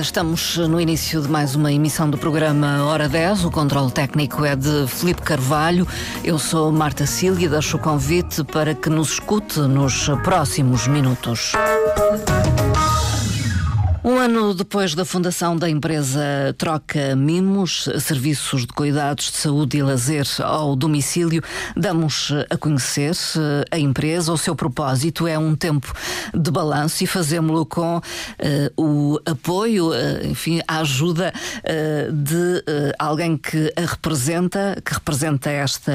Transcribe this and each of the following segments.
estamos no início de mais uma emissão do programa Hora 10. O controle técnico é de Felipe Carvalho. Eu sou Marta Cília e deixo o convite para que nos escute nos próximos minutos. Um ano depois da fundação da empresa Troca Mimos, serviços de cuidados de saúde e lazer ao domicílio, damos a conhecer eh, a empresa. O seu propósito é um tempo de balanço e fazemos-lo com uh, o apoio, uh, enfim, a ajuda uh, de alguém que a representa, que representa esta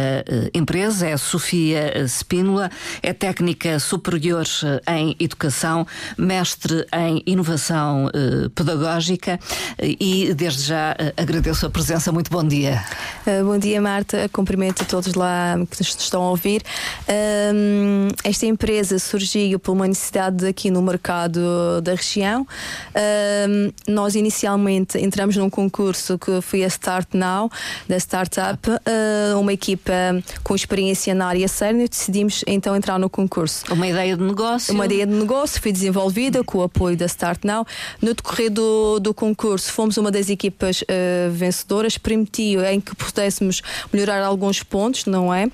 empresa, é a Sofia Spínola, é técnica superior em educação, mestre em inovação uh, pedagógica e desde já uh, agradeço a presença. Muito bom dia. Uh, bom dia, Marta. Cumprimento a todos lá que nos estão a ouvir. Ehm, esta empresa surgiu por uma necessidade aqui no mercado da região. Ehm, nós inicialmente entramos num concurso que foi a Start Now, da Startup, uma equipa com experiência na área sénior. Decidimos então entrar no concurso. Uma ideia de negócio? Uma ideia de negócio foi desenvolvida com o apoio da Start Now. No decorrer do, do concurso, fomos uma das equipas uh, vencedoras, permitiu em que pudéssemos melhorar alguns pontos, não é?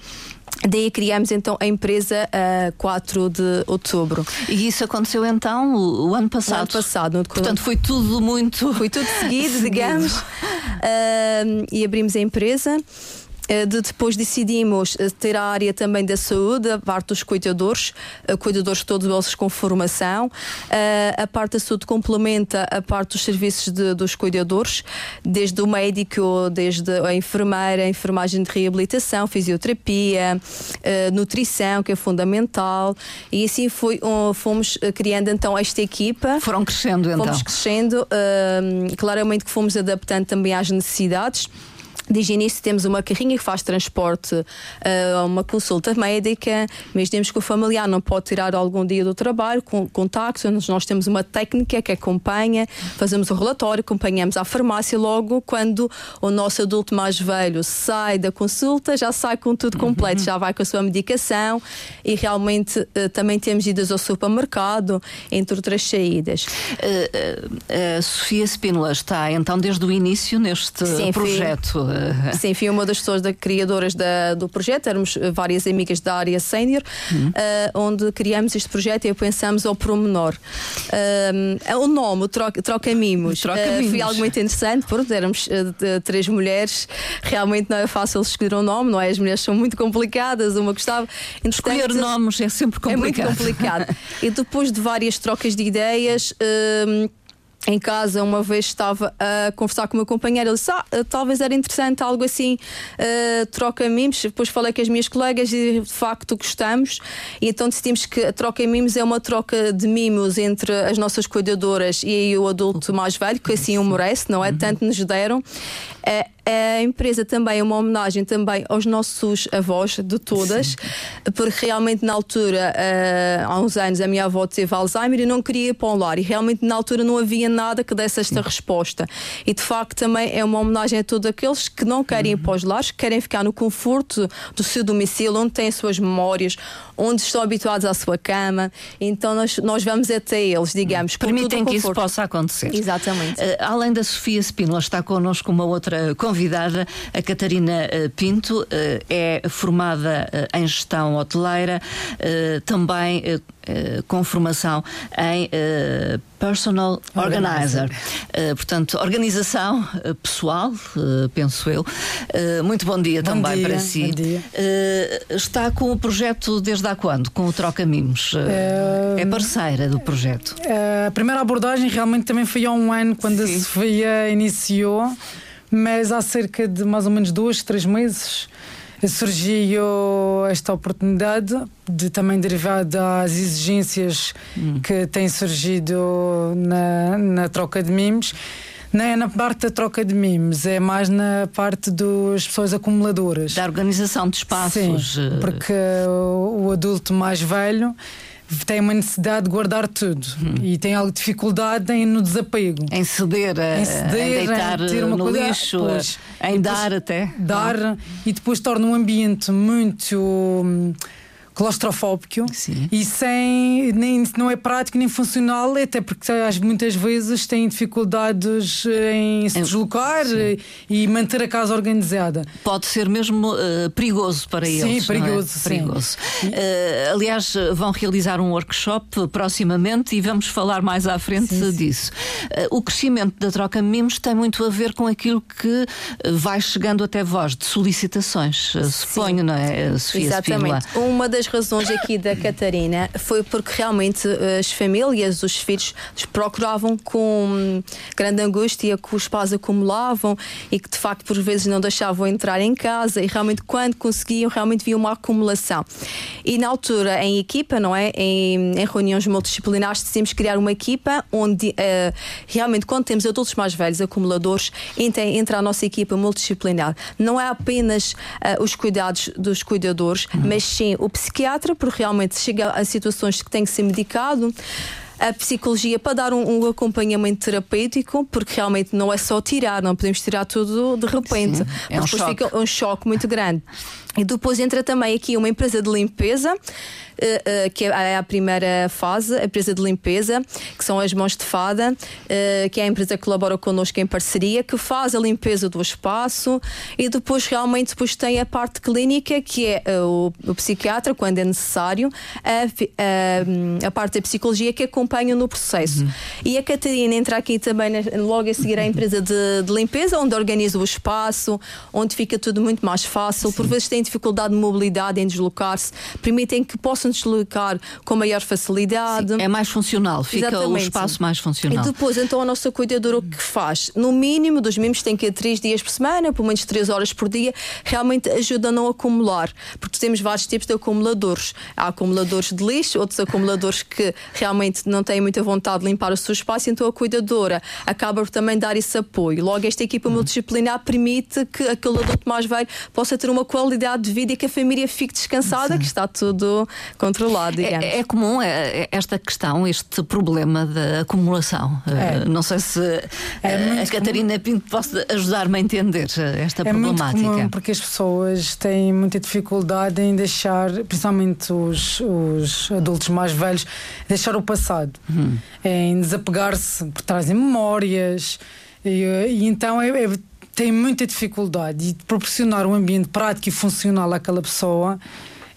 Daí criamos então a empresa a uh, 4 de outubro. E isso aconteceu então o, o ano passado? O ano passado. Portanto, foi tudo muito. Foi tudo seguido, seguido. digamos. Uh, e abrimos a empresa. Eh, de depois decidimos eh, ter a área também da saúde, a parte dos cuidadores, eh, cuidadores todos eles com formação. A parte da saúde complementa a parte dos serviços de, dos cuidadores, desde o médico, desde a enfermeira, a enfermagem de reabilitação, fisioterapia, nutrição, que é fundamental. E assim foi, fomos criando então esta equipa. Foram crescendo então. Fomos crescendo, claramente que fomos adaptando também às necessidades. Desde início temos uma carrinha que faz transporte a uh, uma consulta médica, mas temos que o familiar não pode tirar algum dia do trabalho, com, contacto, nós temos uma técnica que acompanha, fazemos o relatório, acompanhamos à farmácia logo quando o nosso adulto mais velho sai da consulta, já sai com tudo completo, uhum. já vai com a sua medicação e realmente uh, também temos idas ao supermercado, entre outras saídas. Uh, Sofia Spínola está então desde o início neste Sim, projeto. Fui Sim, fui uma das pessoas da, criadoras da, do projeto, éramos várias amigas da área sénior, uhum. uh, onde criamos este projeto e pensamos ao promenor. Uh, o nome, o Troca, troca Mimos, troca uh, foi algo muito interessante, porque éramos três mulheres, realmente não é fácil escolher um nome, não é? As mulheres são muito complicadas, uma gostava. Escolher nomes é sempre complicado. É muito complicado. e depois de várias trocas de ideias, uh, em casa, uma vez estava a conversar com o meu companheiro, ele disse: ah, talvez era interessante algo assim, uh, troca mimos. Depois falei com as minhas colegas e de facto gostamos. E então decidimos que a troca mimos é uma troca de mimos entre as nossas cuidadoras e o adulto mais velho, que assim o merece, não é? Uhum. Tanto nos deram. É, a empresa também é uma homenagem também aos nossos avós de todas, Sim. porque realmente na altura, uh, há uns anos, a minha avó teve Alzheimer e não queria ir para um lar, e realmente na altura não havia nada que desse esta Sim. resposta. E de facto também é uma homenagem a todos aqueles que não querem ir para os lares, que querem ficar no conforto do seu domicílio, onde têm as suas memórias, onde estão habituados à sua cama. Então nós, nós vamos até eles, digamos. Permitem que isso possa acontecer. Exatamente. Uh, além da Sofia Spínola, está connosco uma outra convidada convidada, a Catarina eh, Pinto, eh, é formada eh, em gestão hoteleira, também com formação em Personal Organizer. Uh, portanto, organização pessoal, penso eu. muito bom dia bom também dia, para si. Bom dia. está com o projeto desde há quando? Com o Troca Mimos? é parceira do projeto? a primeira abordagem realmente também foi há um ano, quando Sim. a Sofia iniciou mas há cerca de mais ou menos dois, três meses surgiu esta oportunidade de também derivada das exigências hum. que têm surgido na, na troca de mimos. Não é na parte da troca de mimos, é mais na parte das pessoas acumuladoras. Da organização de espaços. Sim, eh, porque o adulto mais velho tem uma necessidade de guardar tudo hum. e tem alguma dificuldade em no desapego. Em ceder, em, ceder, em deitar em ter uma no coisa, lixo, pois, em dar até. Dar ah. e depois torna um ambiente muito claustrofóbico Sim. e sem nem não é prático nem funcional, até porque muitas vezes têm dificuldades em se deslocar Sim. e manter a casa organizada. Pode ser mesmo uh, perigoso para sim, eles. Perigoso, é? perigoso. Uh, aliás, vão realizar um workshop proximamente e vamos falar mais à frente sim, disso. Uh, o crescimento da troca mimos tem muito a ver com aquilo que vai chegando até vós de solicitações, suponho, não é, Sofia Exatamente. Spínola? Uma das razões aqui da Catarina foi porque realmente eh, as famílias, os filhos, procuravam com grande angústia que os pais acumulavam e que de facto por vezes não deixavam entrar em casa e realmente quando conseguiam realmente via uma acumulação. E na altura em equipa, não é? Em, em reuniões multidisciplinares decidimos criar uma equipa onde uh, realmente quando temos adultos mais velhos, acumuladores, entra, entra a nossa equipa multidisciplinar. Não é apenas uh, os cuidados dos cuidadores, uhum. mas sim o psiquiatra, porque realmente chega a situações que tem que ser medicado a psicologia para dar um, um, acompanhamento terapêutico, porque realmente não é só tirar, não podemos tirar tudo de repente, Sim, é um depois choque. fica um choque muito grande. E depois entra também aqui uma empresa de limpeza uh, uh, que é a primeira fase, a empresa de limpeza, que são as mãos de fada, uh, que é a empresa que colabora connosco em parceria, que faz a limpeza do espaço e depois realmente depois tem a parte clínica, que é o, o, psiquiatra, quando é necessário, a, a, a, parte da psicologia que acompanha no processo. Uhum. E a Catarina entra aqui também logo a seguir a empresa de, de, limpeza, onde organiza o espaço, onde fica tudo muito mais fácil. Sim. Por vezes tem dificuldade de mobilidade em deslocar-se, permitem que possam deslocar com maior facilidade. Sim, é mais funcional, fica Exatamente. o espaço mais funcional. E depois, então, a nossa cuidadora o que faz? No mínimo, dos mínimos tem que ir três dias por semana, pelo menos três horas por dia, realmente ajuda a não acumular, porque temos vários tipos de acumuladores. Há acumuladores de lixo, outros acumuladores que realmente não têm muita vontade de limpar o seu espaço, então a cuidadora acaba por também dar esse apoio. Logo, esta equipa multidisciplinar permite que aquele adulto mais velho possa ter uma qualidade de vida e que a família fique descansada, Sim. que está tudo controlado. É, é comum é, é esta questão, este problema da acumulação. É. Uh, não sei se é a Catarina comum. Pinto pode ajudar-me a entender esta é problemática. Muito comum porque as pessoas têm muita dificuldade em deixar, principalmente os, os adultos mais velhos, deixar o passado, hum. em desapegar-se, porque trazem memórias. E, e então é, é, tem muita dificuldade de proporcionar um ambiente prático e funcional àquela pessoa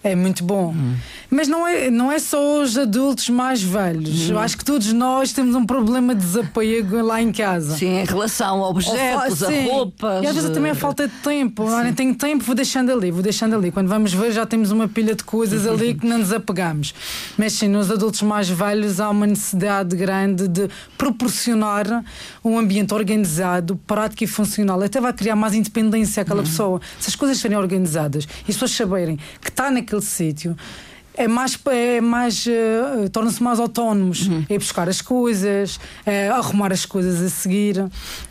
é muito bom. Hum. Mas não é, não é só os adultos mais velhos. Hum. Eu acho que todos nós temos um problema de desapego lá em casa. Sim, em relação a objetos, a roupas. E às vezes também a falta de tempo. Não tenho tempo, vou deixando ali, vou deixando ali. Quando vamos ver, já temos uma pilha de coisas ali que não nos apegamos. Mas sim, nos adultos mais velhos há uma necessidade grande de proporcionar um ambiente organizado, prático e funcional. Até vai criar mais independência àquela hum. pessoa. Se as coisas forem organizadas e as pessoas saberem que está naquele sítio é mais, é mais uh, tornam-se mais autónomos, uhum. é buscar as coisas, é arrumar as coisas a seguir.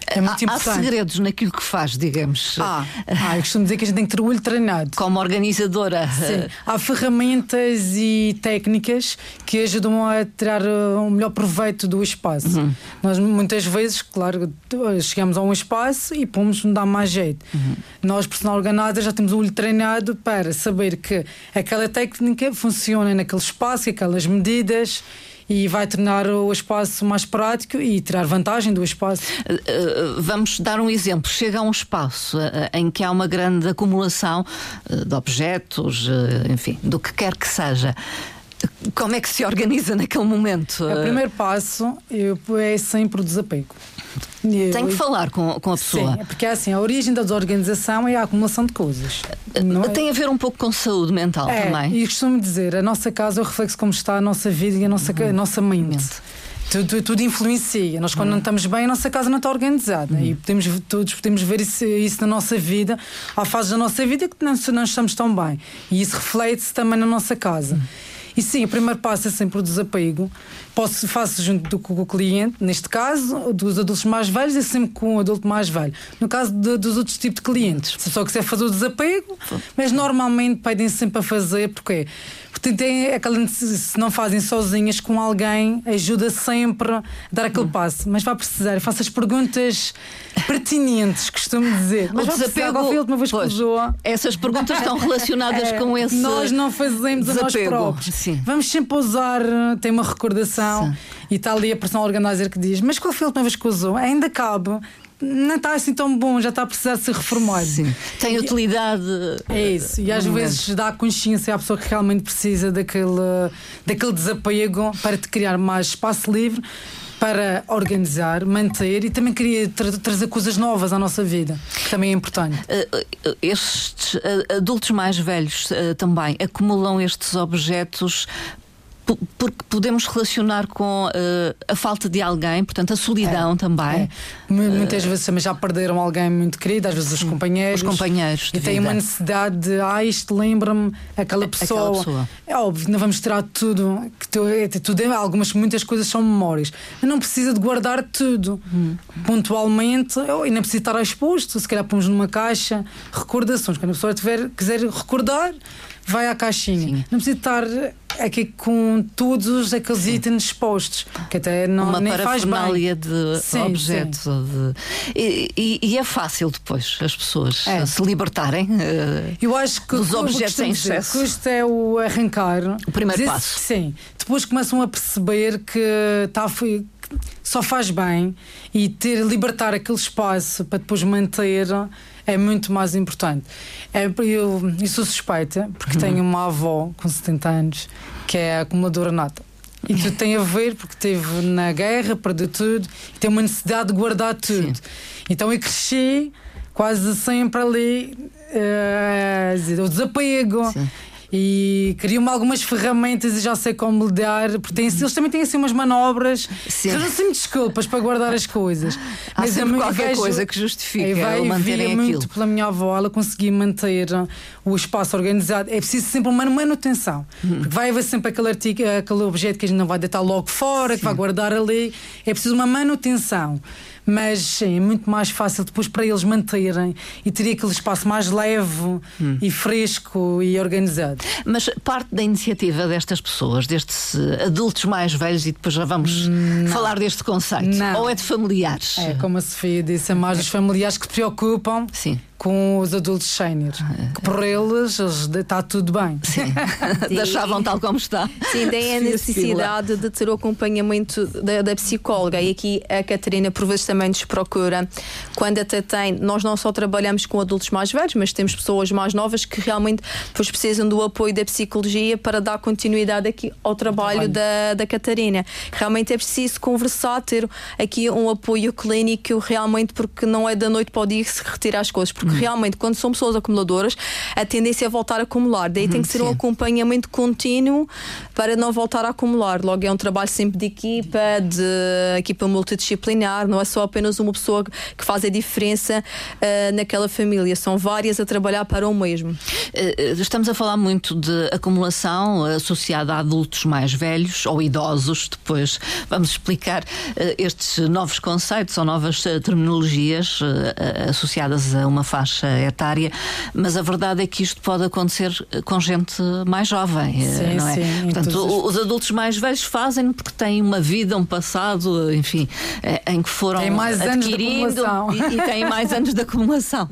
É muito há, importante. Há segredos naquilo que faz, digamos. Ah, ah, eu costumo dizer que a gente tem que ter o olho treinado. Como organizadora. Sim. Há ferramentas e técnicas que ajudam a tirar eh, o melhor proveito do espaço. Uhum. Nós muitas vezes, claro, chegamos a um espaço e pomos nos dá mais jeito. Uhum. Nós, personal organizer, já temos o olho treinado para saber que aquela técnica funciona funciona naquele espaço, aquelas medidas e vai tornar o espaço mais prático e tirar vantagem do espaço. Eh, eh, vamos dar um exemplo. Chega a um espaço eh, em que há uma grande acumulação de objetos, enfim, do que quer que seja. Como é que se organiza naquele momento? O primeiro passo é sempre o desapego. Tem que falar com, com a pessoa. Sim, porque é assim, a origem da desorganização é a acumulação de coisas. É? Tem a ver um pouco com saúde mental é, também. E costumo dizer, a nossa casa é o reflexo como está a nossa vida e a nossa, uhum. a nossa mente. Tudo, tudo, influencia. Nós, quando uhum. não estamos bem, a nossa casa não está organizada. Uhum. E podemos, todos podemos ver isso, isso, na nossa vida. Há fases da nossa vida que não, não estamos tão bem. E isso reflete-se também na nossa casa. Uhum. E sim, o primeiro passo é sempre o desapego. Posso, faço junto do, com o cliente, neste caso, dos adultos mais velhos, é sempre com o adulto mais velho. No caso de, dos outros tipos de clientes, se só quiser fazer o desapego, mas normalmente pedem sempre a fazer, porque Portanto, tem aquela se não fazem sozinhas com alguém, ajuda sempre a dar aquele hum. passo. Mas vai precisar, faça as perguntas pertinentes, costumo dizer. Mas o desapego, uma vez pois, essas perguntas estão relacionadas é, com esse. Nós não fazemos desapego. a nós próprios. Sim. Vamos sempre usar, tem uma recordação Sim. e está ali a personal organizer que diz: Mas qual foi a última vez que usou? Ainda cabe não está assim tão bom, já está a precisar de ser reformado. Sim. Tem utilidade. É isso. E às vezes dá consciência à pessoa que realmente precisa daquele, daquele desapego para te criar mais espaço livre para organizar, manter e também queria tra trazer coisas novas à nossa vida, que também é importante. Uh, estes uh, adultos mais velhos uh, também acumulam estes objetos porque podemos relacionar com uh, a falta de alguém, portanto, a solidão é, também. É. Muitas vezes também já perderam alguém muito querido, às vezes os companheiros. Os companheiros. E têm uma necessidade de, ah, isto lembra-me aquela pessoa. aquela pessoa. É óbvio, não vamos tirar tudo, que tu, é, tudo é, algumas, muitas coisas são memórias. Mas não precisa de guardar tudo. Hum. Pontualmente, e nem precisa estar exposto, se calhar pomos numa caixa recordações. Quando a pessoa tiver, quiser recordar, vai à caixinha. Sim. Não precisa estar aqui com todos aqueles itens expostos, que até não Uma nem faz bem. de sim, objetos. Sim. De... E, e, e, é fácil depois as pessoas é. se libertarem uh, Eu acho que dos objetos em excesso. Custo é o arrancar. O primeiro passo. Sim. Depois começam a perceber que está só faz bem e ter libertar aquele espaço para depois manter é muito mais importante. É, eu, eu sou suspeita, porque uhum. tenho uma avó com 70 anos que é acumuladora nata. E tudo tem a ver porque esteve na guerra, perdeu tudo, e tem uma necessidade de guardar tudo. Sim. Então eu cresci quase sempre ali uh, o desapego. Sim e criou-me algumas ferramentas e já sei como lidar, porque tem, eles também têm assim umas manobras. Eu sei desculpas para guardar as coisas. Há Mas sempre qualquer vejo, coisa que justifique vai, manterem aquilo. muito pela minha avó, ela conseguia manter o espaço organizado. É preciso sempre uma manutenção. Hum. Porque vai haver sempre aquele artigo, aquele objeto que a gente não vai deitar logo fora, Sim. que vai guardar ali. É preciso uma manutenção mas sim, é muito mais fácil depois para eles manterem e teria aquele espaço mais leve hum. e fresco e organizado. Mas parte da iniciativa destas pessoas, destes adultos mais velhos, e depois já vamos não. falar deste conceito, não. ou é de familiares? É, como a Sofia disse, é mais dos familiares que se preocupam. Sim com os adultos sénior. Que por eles está tudo bem. Sim. Deixavam tal como está. Sim, tem a necessidade de ter o acompanhamento da, da, psicóloga. E aqui a Catarina, por vezes, também nos procura. Quando até tem, nós não só trabalhamos com adultos mais velhos, mas temos pessoas mais novas que realmente depois precisam do apoio da psicologia para dar continuidade aqui ao trabalho, trabalho. Da, da Catarina. Realmente é preciso conversar, ter aqui um apoio clínico realmente, porque não é da noite para o dia que se retira as coisas. Porque porque realmente, quando são pessoas acumuladoras, a tendência é voltar a acumular. Daí tem que ser Sim. um acompanhamento contínuo para não voltar a acumular. Logo, é um trabalho sempre de equipa, de equipa multidisciplinar, não é só apenas uma pessoa que faz a diferença uh, naquela família, são várias a trabalhar para o mesmo. Uh, estamos a falar muito de acumulação associada a adultos mais velhos ou idosos, depois vamos explicar uh, estes novos conceitos ou novas terminologias associadas a uma fase faixa etária, mas a verdade é que isto pode acontecer com gente mais jovem, eh, sim, não é? Sim, Portanto, os adultos mais velhos fazem porque têm uma vida, um passado, enfim, eh, em que foram tem mais adquirindo anos e, e têm mais anos de acumulação.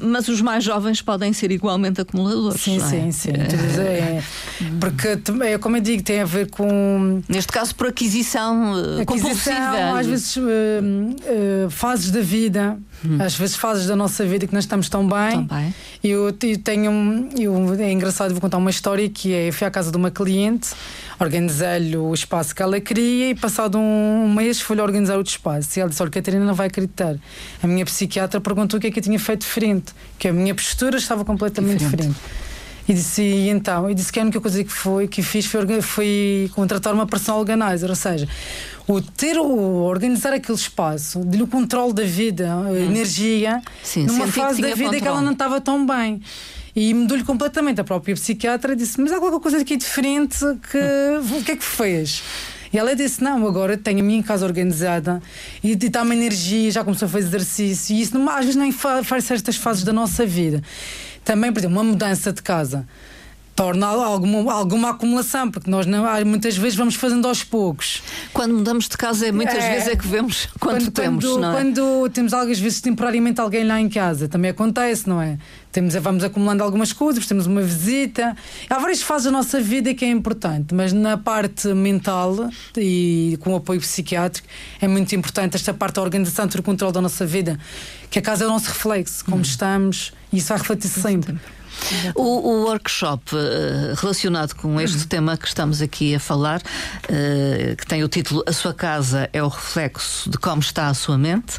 Mas os mais jovens podem ser igualmente acumuladores. Sim, é? sim, sim. É, porque, é, como eu digo, tem a ver com. Neste caso, por aquisição, eh, aquisição compulsiva. Às vezes, uh, uh, fases da vida, hum. às vezes fases da nossa vida que não estamos tão bem. Tão bem. Eu, eu tenho. Eu, é engraçado, vou contar uma história que é: eu fui à casa de uma cliente, organizei-lhe o espaço que ela queria e, passado um mês, fui-lhe organizar outro espaço. E ela disse: Olha, Catarina não vai acreditar. A minha psiquiatra perguntou o que é que eu tinha feito diferente, que a minha postura estava completamente diferente. diferente. E disse, e então, e disse que a única coisa que, foi, que fiz foi, foi contratar uma personal organizer, ou seja, o ter o organizar aquele espaço, de o controle da vida, a hum. energia, Sim, numa fase da vida controle. que ela não estava tão bem. E mudou-lhe completamente. A própria psiquiatra disse: Mas há qualquer coisa aqui diferente que. O que é que fez? E ela disse: Não, agora tenho a minha casa organizada e está-me energia, já começou a fazer exercício. E isso às vezes nem faz certas fases da nossa vida. Também, por exemplo, uma mudança de casa torna alguma, alguma acumulação, porque nós não, muitas vezes vamos fazendo aos poucos. Quando mudamos de casa, muitas é, vezes é que vemos quanto quando, temos. Quando, não é? quando temos às vezes temporariamente alguém lá em casa, também acontece, não é? Temos, vamos acumulando algumas coisas, temos uma visita. Há várias fases da nossa vida que é importante, mas na parte mental e com o apoio psiquiátrico é muito importante esta parte da organização, do controle da nossa vida, que a casa é o nosso reflexo, como hum. estamos, e isso vai refletir -se sempre. O, o, workshop uh, relacionado com este uhum. tema que estamos aqui a falar, uh, que tem o título A Sua Casa é o Reflexo de Como Está a Sua Mente,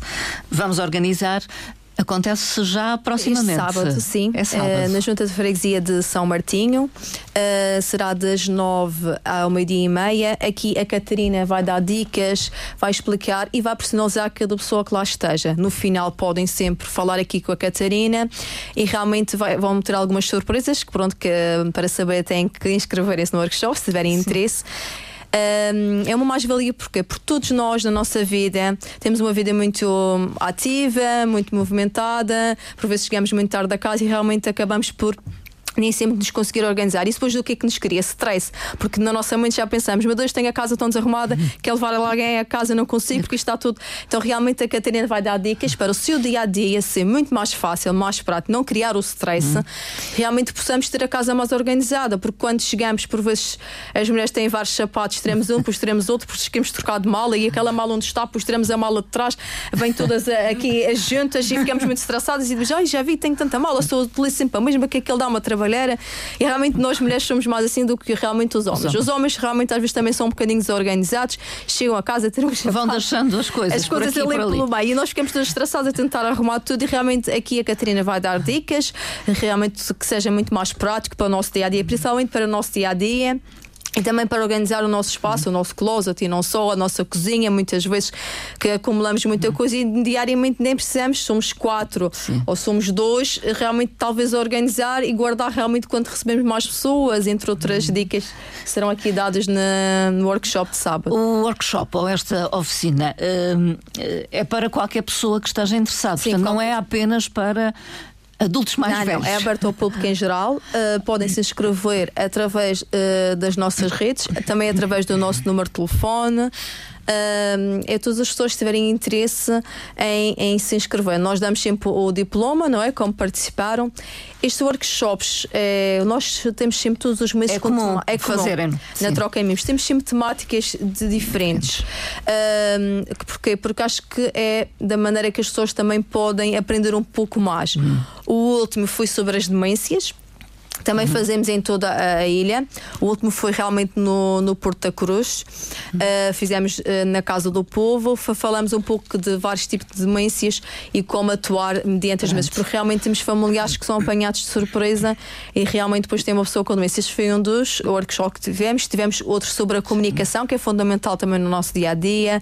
vamos organizar Acontece já proximamente. Este sábado, sim. É sábado. Uh, na Junta de Freguesia de São Martinho. Uh, será das nove ao meio-dia e meia. Aqui a Catarina vai dar dicas, vai explicar e vai personalizar cada pessoa que lá esteja. No final podem sempre falar aqui com a Catarina e realmente vai, vão ter algumas surpresas que pronto que para saber têm que inscreverem-se no workshop se tiverem sim. interesse. Um, é uma mais-valia porque Porque todos nós na nossa vida temos uma vida muito ativa, muito movimentada, por vezes chegamos muito tarde da casa e realmente acabamos por nem sempre nos conseguir organizar. E depois do que é que nos cria? Stress. Porque na nossa mente já pensamos, meu Deus, tenho a casa tão desarrumada, uhum. quer levar alguém a casa, não consigo, porque está tudo. Então, realmente, a Catarina vai dar dicas para o seu dia a dia ser muito mais fácil, mais prático, não criar o stress. Uhum. Realmente possamos ter a casa mais organizada, porque quando chegamos, por vezes, as mulheres têm vários sapatos, teremos um, depois teremos outro, depois queremos trocar de mala e aquela mala onde está, depois teremos a mala de trás, vem todas aqui as juntas e ficamos muito estressadas e dizemos, ai, já vi, tenho tanta mala, sou utilizo sempre a mesma, que aquele dá uma trabalhar e realmente nós mulheres somos mais assim do que realmente os homens. Os homens realmente às vezes também são um bocadinho desorganizados, chegam a casa, termos vão deixando as coisas, as coisas por aqui, ali pelo meio e nós ficamos todos estressados a tentar arrumar tudo e realmente aqui a Catarina vai dar dicas, realmente que seja muito mais prático para o nosso dia a dia, principalmente para o nosso dia a dia. E também para organizar o nosso espaço, o nosso closet e não só a nossa cozinha, muitas vezes que acumulamos muita coisa e diariamente nem precisamos, somos quatro Sim. ou somos dois, realmente talvez organizar e guardar realmente quando recebemos mais pessoas, entre outras uhum. dicas que serão aqui dadas na, no workshop de sábado. O workshop ou esta oficina hum, é para qualquer pessoa que esteja interessada, Sim, portanto, não é apenas para adultos mais não, velhos. Não, é aberto ao público em geral. Uh, podem se inscrever através uh, das nossas redes, também através do nosso número de telefone é todas as pessoas que tiverem interesse em, em, se inscrever. Nós damos sempre o diploma, não é? Como participaram. Estes workshops, é, nós temos sempre todos os meses é comum, é comum fazerem na troca em mimos. Temos sempre temáticas de diferentes. Um, porquê? Porque acho que é da maneira que as pessoas também podem aprender um pouco mais. Hum. O último foi sobre as demências. Também uhum. fazemos em toda a ilha. O último foi realmente no, no Porto da Cruz. Uh, fizemos uh, na Casa do Povo. Falamos um pouco de vários tipos de demências e como atuar mediante as mesas, porque realmente temos familiares que são apanhados de surpresa e realmente depois tem uma pessoa com demências. Este foi um dos workshops que tivemos. Tivemos outro sobre a comunicação, que é fundamental também no nosso dia a dia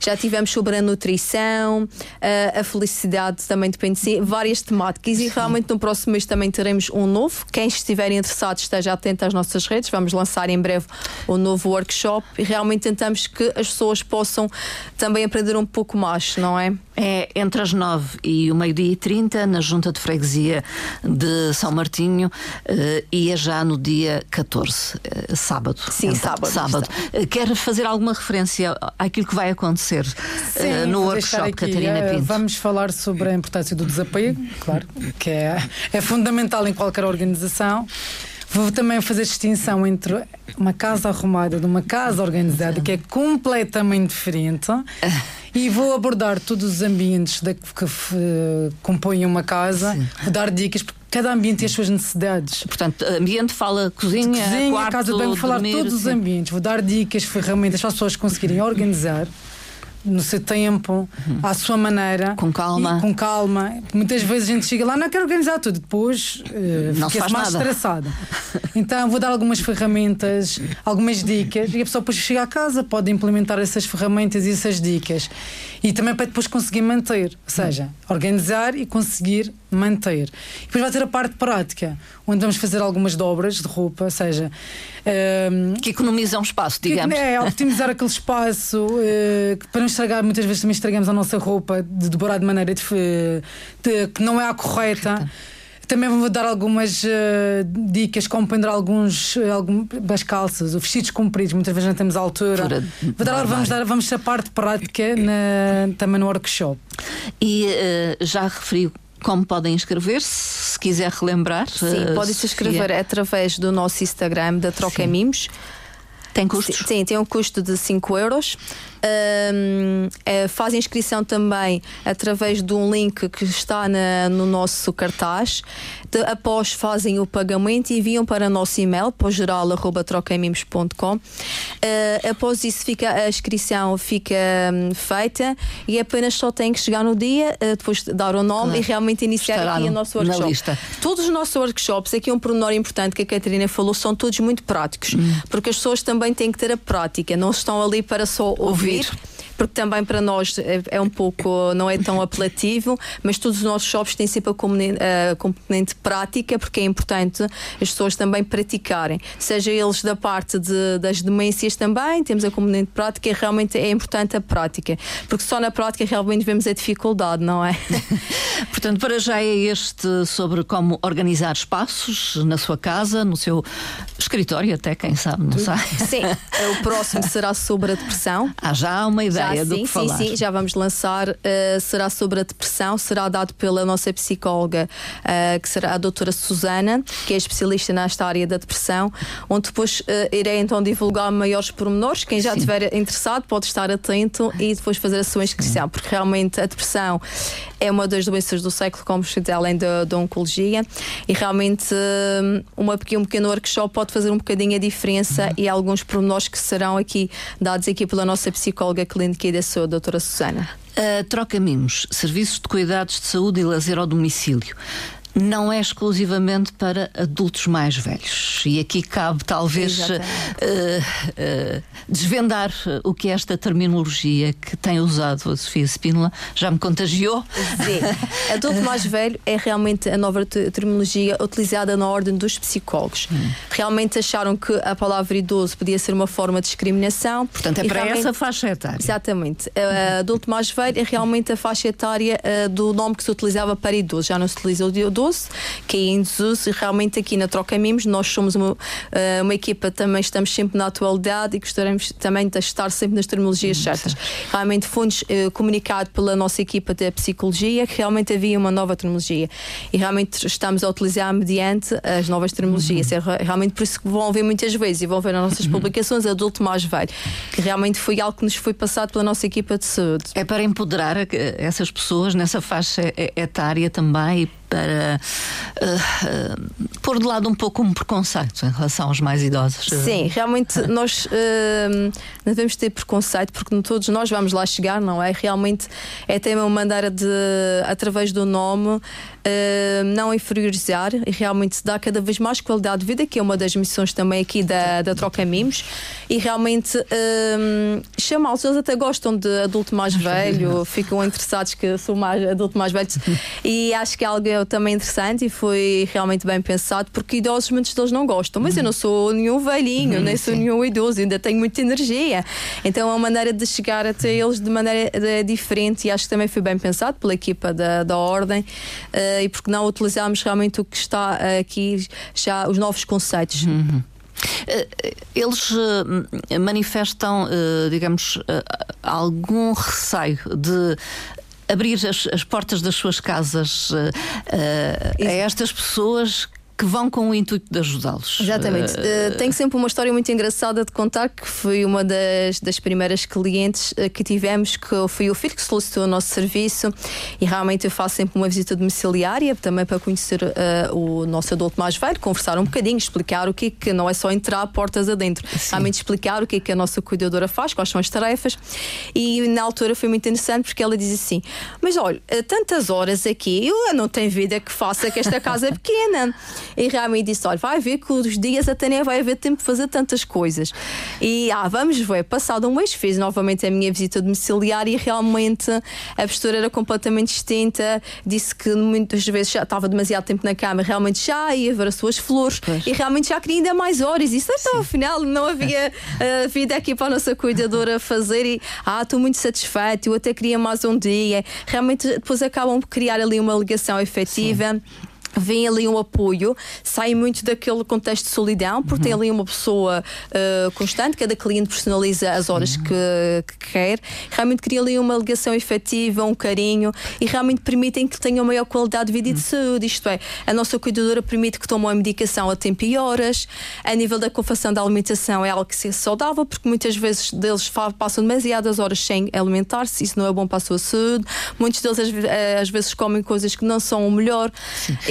já tivemos sobre a nutrição, a, a felicidade também depende de si, várias temáticas e realmente no próximo mês também teremos um novo. Quem estiver interessado esteja atento às nossas redes, vamos lançar em breve o um novo workshop e realmente tentamos que as pessoas possam também aprender um pouco mais, não é? É entre as 9 e o meio-dia e 30 na Junta de Freguesia de São Martinho uh, e é já no dia 14, uh, eh, sábado. Sim, então, sábado. sábado. Uh, quer fazer alguma referência àquilo que vai acontecer Sim, no workshop, aqui, Catarina Pinto? Vamos falar sobre a importância do desapego, claro, que é, é fundamental em qualquer organização. Vou também fazer distinção entre uma casa arrumada de uma casa organizada, que é completamente diferente. E vou abordar todos os ambientes que, que uh, compõem uma casa, vou dar dicas, porque cada ambiente tem as suas necessidades. Portanto, ambiente fala cozinha, cozinha quarto, casa de banho, vou falar dormir, todos sim. os ambientes, vou dar dicas, ferramentas para as pessoas conseguirem organizar no seu tempo, uhum. à sua maneira. Com calma. com calma. Muitas vezes a gente chega lá, não quero organizar tudo, depois uh, não fica mais nada. estressada. Então vou dar algumas ferramentas, algumas dicas, e a pessoa depois chega a casa pode implementar essas ferramentas e essas dicas. E também para depois conseguir manter, ou seja, organizar e conseguir manter. E depois vai ter a parte prática, onde vamos fazer algumas dobras de roupa, ou seja. Um, que economizam espaço, digamos. Que, é, optimizar aquele espaço uh, para não estragar, muitas vezes também estragamos a nossa roupa de dobrar de maneira de, de, que não é a correta. Também vou dar algumas uh, dicas como prender alguns algumas calças, ou vestidos compridos, muitas vezes não temos altura. Vou dar, vamos dar vamos a parte prática na, também no workshop. E uh, já referiu como podem inscrever-se, se quiser relembrar? Sim, uh, podem se inscrever é... através do nosso Instagram da Troca Sim. Mimos. Tem custos? Sim, tem um custo de 5 euros. Um, é, faz inscrição também através de um link que está na, no nosso cartaz. De, após fazem o pagamento e enviam para o nosso e-mail, para geral.trocamimos.com. Uh, após isso, fica, a inscrição fica um, feita e apenas só tem que chegar no dia, uh, depois dar o nome claro. e realmente iniciar Estará aqui no, o nosso workshop. Todos os nossos workshops, aqui um pormenor importante que a Catarina falou, são todos muito práticos, hum. porque as pessoas também têm que ter a prática, não estão ali para só ouvir. Ouvir porque também para nós é, é, um pouco, não é tão apelativo, mas todos os nossos shops têm sempre a componente, a componente prática, porque é importante as pessoas também praticarem, seja eles da parte de, das demências também, temos a componente prática e realmente é importante a prática, porque só na prática realmente vemos a dificuldade, não é? Portanto, para já é este sobre como organizar espaços na sua casa, no seu escritório, até quem sabe, não sabe? Sim, o próximo será sobre a depressão. Há já uma ideia ideia do sim, que falar. Sim, sim, já vamos lançar. Uh, será sobre a depressão, será dado pela nossa psicóloga, uh, que será a doutora Susana, que é especialista nesta área da depressão, onde depois uh, irei então divulgar maiores pormenores. Quem já estiver interessado pode estar atento e depois fazer a sua inscrição, porque realmente a depressão é uma das doenças do século, como se além da, da oncologia, e realmente uma, um pequeno workshop pode fazer um bocadinho a diferença uhum. e alguns pormenores que serão aqui dados aqui pela nossa psicóloga clínica que é sou a doutora Susana. A Troca Mimos, serviços de cuidados de saúde e lazer ao domicílio não é exclusivamente para adultos mais velhos. E aqui cabe talvez uh, uh, desvendar o que é esta terminologia que tem usado a Sofia Spínola. Já me contagiou? Sim. Adulto mais velho é realmente a nova terminologia utilizada na ordem dos psicólogos. Hum. Realmente acharam que a palavra idoso podia ser uma forma de discriminação. Portanto, é para essa faixa etária. Exatamente. Uh, adulto mais velho é realmente a faixa etária do nome que se utilizava para idoso. Já não se utiliza o idoso que é em desuso, e realmente aqui na Troca Mimos nós somos uma, eh, uma equipa também, estamos sempre na atualidade e gostaríamos também de estar sempre nas terminologias hum, certas. Realmente foi-nos uh, comunicado pela nossa equipa de psicologia que realmente havia uma nova terminologia e realmente estamos a utilizar mediante as novas terminologias. Uhum. É realmente por isso que vão ver muitas vezes e vão ver nas nossas uhum. publicações adulto mais velho, que realmente foi algo que nos foi passado pela nossa equipa de saúde. É para empoderar essas pessoas nessa faixa etária também para uh, uh, pôr de lado um pouco um preconceito em relação aos mais idosos. Sim, realmente nós uh, não devemos ter preconceito porque todos nós vamos lá chegar, não é? Realmente é ter uma maneira de, através do nome, não inferiorizar e realmente dar cada vez mais qualidade de vida, que é uma das missões também aqui da, da Troca Mimos, e realmente chamá-los. Eles até gostam de adulto mais velho, ficam interessados que sou mais adulto mais velho, e acho que é algo também interessante e foi realmente bem pensado, porque idosos muitos deles não gostam, mas eu não sou nenhum velhinho, nem sou nenhum idoso, ainda tenho muita energia. Então é uma maneira de chegar até eles de maneira de, diferente e acho que também foi bem pensado pela equipa da, da Ordem. Uh, e porque não utilizamos realmente o que está aqui já, os novos conceitos. Uhum. Eh, eles uh, manifestam, digamos, algum receio de abrir as, as portas das suas casas uh, uh, a estas pessoas que vão com o intuito de ajudá-los. Exatamente. Uh, Tenho sempre uma história muito engraçada de contar que foi uma das, das primeiras clientes uh, que tivemos, que foi o filho que solicitou o nosso serviço e realmente eu faço sempre uma visita domiciliária também para conhecer uh, o nosso adulto mais velho, conversar um bocadinho, explicar o que é que não é só entrar portas adentro, Sim. realmente explicar o que é que a nossa cuidadora faz, quais são as tarefas e na altura foi muito interessante porque ela diz assim: Mas olha, tantas horas aqui, eu não tenho vida que faça que esta casa é pequena. E realmente disse: olha, vai ver que os dias até nem vai haver tempo de fazer tantas coisas. E ah, vamos ver, passado um mês fiz novamente a minha visita domiciliar e realmente a postura era completamente distinta. Disse que muitas vezes já estava demasiado tempo na cama, realmente já ia ver as suas flores pois. e realmente já queria ainda mais horas. Isso então, afinal, não havia uh, vida aqui para a nossa cuidadora fazer e ah, estou muito satisfeito, eu até queria mais um dia. Realmente depois acabam por criar ali uma ligação efetiva. Sim vem ali um apoio, sai muito daquele contexto de solidão, porque uhum. tem ali uma pessoa uh, constante, cada cliente personaliza as horas que, que, quer, realmente cria ali uma ligação efetiva, um carinho e realmente permitem que tenham maior qualidade de vida e de uhum. saúde. Isto é, a nossa cuidadora permite que tomem a medicação a tempo e horas, a nível da confecção da alimentação é algo que seja saudável, porque muitas vezes deles passam demasiadas horas sem alimentar-se, isso não é bom para a sua saúde. Muitos deles às, eh, às vezes comem coisas que não são o melhor.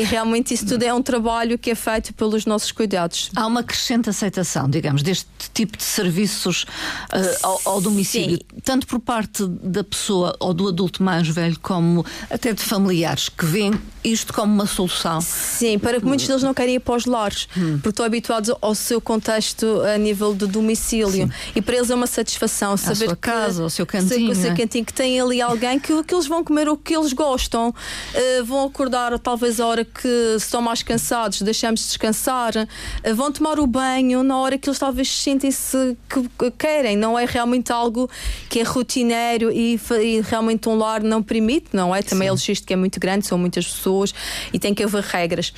Realmente isso tudo é um trabalho que é feito pelos nossos cuidados. Há uma crescente aceitação, digamos, deste tipo de serviços uh, ao, ao, domicílio, Sim. tanto por parte da pessoa ou do adulto mais velho, como até de familiares que veem isto como uma solução. Sim, para que muitos deles não querem ir para os lares, hum. porque estão habituados ao seu contexto a nível de domicílio. Sim. E para eles é uma satisfação a saber sua que, casa, o seu cantinho, o seu cantinho que tem ali alguém que, que eles vão comer o que eles gostam, uh, vão acordar talvez a hora que estão mais cansados, deixamos de descansar, uh, vão tomar o banho na hora que eles talvez sentem-se que querem. Não é realmente algo que é rotineiro e, e realmente um lar não permite, não é? Também Sim. a logística é muito grande, são muitas pessoas e tem que haver regras.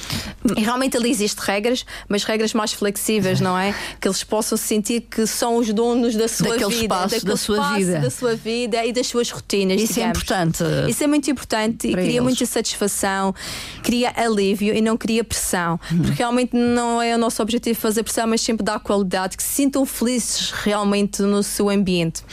E realmente ali existem regras, mas regras mais flexíveis, não é? Que eles possam sentir que são os donos da sua daquele vida, espaço daquele da sua espaço vida, da sua vida e das suas rotinas. Isso é digamos. é importante. Isso é muito importante e cria eles. muita satisfação, cria alívio e não cria pressão, hum. porque realmente não é o nosso objetivo fazer pressão, mas sempre dar qualidade, que se sintam felizes realmente no seu ambiente.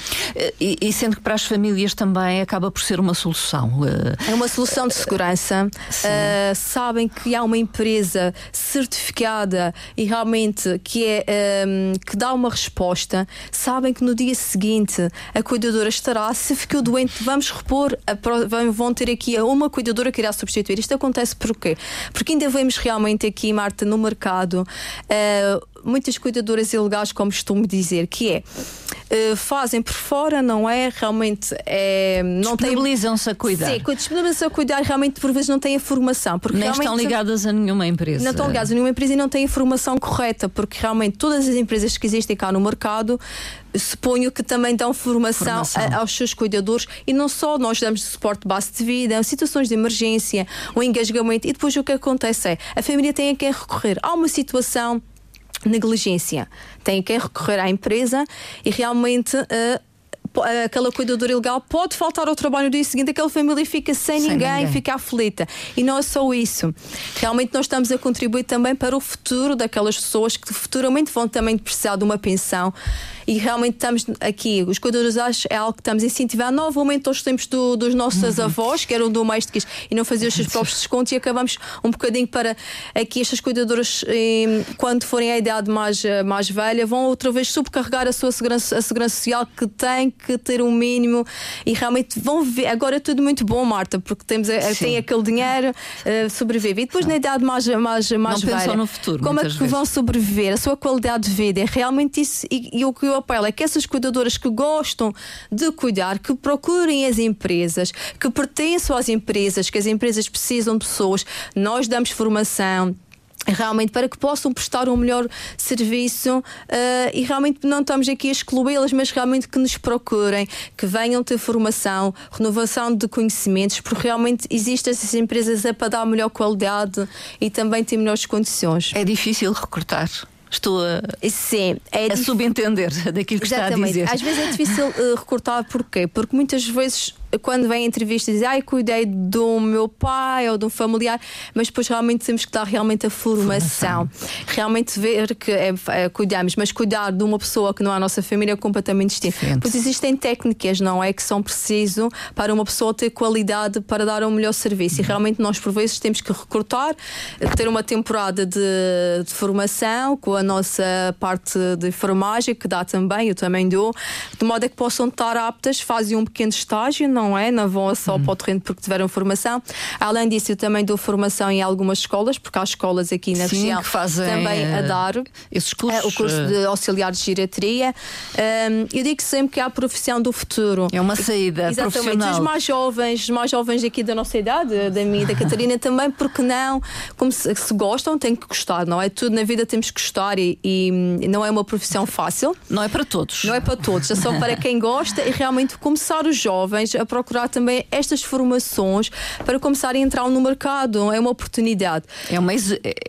E, e sendo que para as famílias também acaba por ser uma solução. É uma solução de segurança, uh, sabem que há uma empresa certificada e realmente que, é, um, ehm, que dá uma resposta, sabem que no dia seguinte a cuidadora estará. Se ficou doente, vamos repor, a, vão ter aqui uma cuidadora que irá substituir. Isto acontece por quê? Porque ainda vemos realmente aqui, Marta, no mercado. Uh, muitas cuidadoras ilegais, como costumo dizer, que é uh, fazem por fora, não é? Realmente é, não disponibilizam-se a cuidar. Sim, disponibilizam-se a cuidar, realmente por vezes não têm a formação. Porque Nem estão ligadas a nenhuma empresa. Não estão ligadas a nenhuma empresa e não têm a formação correta, porque realmente todas as empresas que existem cá no mercado suponho que também dão formação, formação. A, aos seus cuidadores e não só nós damos suporte base de vida, situações de emergência, o engasgamento e depois o que acontece é a família tem a quem recorrer. Há uma situação negligência. Tem que recorrer à empresa e realmente. Uh, aquela cuidadora ilegal pode faltar ao trabalho no dia seguinte, aquela família fica sem, sem ninguém, ninguém, fica aflita. E não é só isso. Realmente nós estamos a contribuir também para o futuro daquelas pessoas que futuramente vão também precisar de uma pensão e realmente estamos aqui, os cuidadores é algo que estamos a incentivar novamente aos tempos do, dos nossos uhum. avós, que eram domésticas e não faziam os seus próprios descontos, e acabamos um bocadinho para aqui estas cuidadoras, quando forem à idade mais, eh, mais velha, vão outra vez subcarregar a sua segurança, a segurança social que tem que ter um mínimo e realmente vão ver. Agora é tudo muito bom, Marta, porque temos, tem aquele dinheiro, uh, sobrevive. E depois na idade mais, mais, mais não velha, no futuro, como é que vezes. vão sobreviver? A sua qualidade de vida é realmente isso. E, e o que eu apelo é que essas cuidadoras que gostam de cuidar, que procurem as empresas, que pertençam às empresas, que as empresas precisam de pessoas, nós damos formação realmente para que possam prestar um melhor serviço uh, e realmente não estamos aqui a excluí-las, mas realmente que nos procurem, que venham ter formação, renovação de conhecimentos, porque realmente existem essas empresas a para dar melhor qualidade e também ter melhores condições. É difícil recrutar. Estou a, Sim, é a subentender daquilo que Exatamente. está a dizer. Às vezes é difícil uh, recortar, porquê? Porque muitas vezes quando vem entrevistas dizem, ai, cuidei do meu pai ou de um familiar, mas depois realmente temos que dar realmente a formação. formação. Realmente ver que é, é, cuidamos, mas cuidar de uma pessoa que não é a nossa família é completamente distinto. Pois existem técnicas, não é? Que são preciso para uma pessoa ter qualidade para dar um melhor serviço. Uhum. E realmente nós, por vezes, temos que recortar, ter uma temporada de, de formação com a nossa parte de enfermagem, que dá também, eu também dou, de modo a que possam estar aptas, fazem um pequeno estágio, não não é? Não vão só hum. para o terreno porque tiveram formação. Além disso, eu também dou formação em algumas escolas, porque há escolas aqui na Sim, região que fazem, também a dar esses cursos. o curso de auxiliar de geriatria. Um, eu digo sempre que é a profissão do futuro. É uma saída Exatamente. profissional. Os mais jovens, os mais jovens aqui da nossa idade, da minha e da Catarina também, porque não, como se, se, gostam, têm que gostar, não é? Tudo na vida temos que gostar e, e, não é uma profissão fácil. Não é para todos. Não é para todos, é só para quem gosta e realmente começar os jovens a procurar também estas formações para começarem a entrar no mercado. É uma oportunidade. É uma,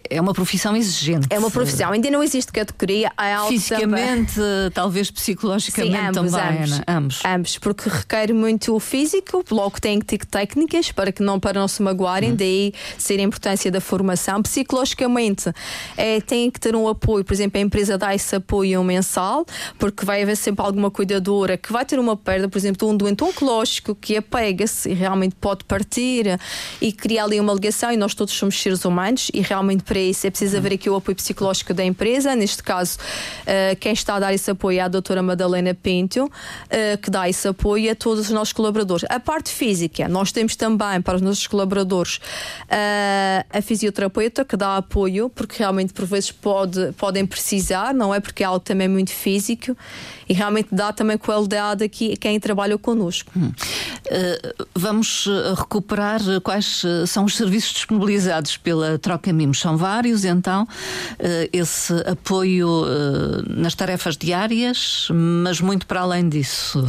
é uma profissão exigente. É uma profissão. Ainda não existe categoria. Fisicamente, também. talvez psicologicamente Sim, ambos, também. Ambos, ambos. Ambos, porque requer muito físico, logo tem que ter técnicas para que não para não se magoarem, hum. daí ser a importância da formação. Psicologicamente, é, tem que ter um apoio, por exemplo, a empresa dá esse apoio mensal, porque vai haver sempre alguma cuidadora que vai ter uma perda, por exemplo, de um doente oncológico que apega-se e realmente pode partir e criar ali uma ligação, e nós todos somos seres humanos, e realmente para isso é preciso haver aqui o apoio psicológico da empresa. Neste caso, uh, quem está a dar esse apoio é a doutora Madalena Pinto, uh, que dá esse apoio a todos os nossos colaboradores. A parte física, nós temos também para os nossos colaboradores uh, a fisioterapeuta que dá apoio, porque realmente por vezes pode, podem precisar, não é? Porque é algo também muito físico e realmente dá também qualidade aqui a quem trabalha connosco. Hum. Uh, vamos recuperar quais são os serviços disponibilizados pela Troca Mimos. São vários, então, uh, esse apoio uh, nas tarefas diárias, mas muito para além disso,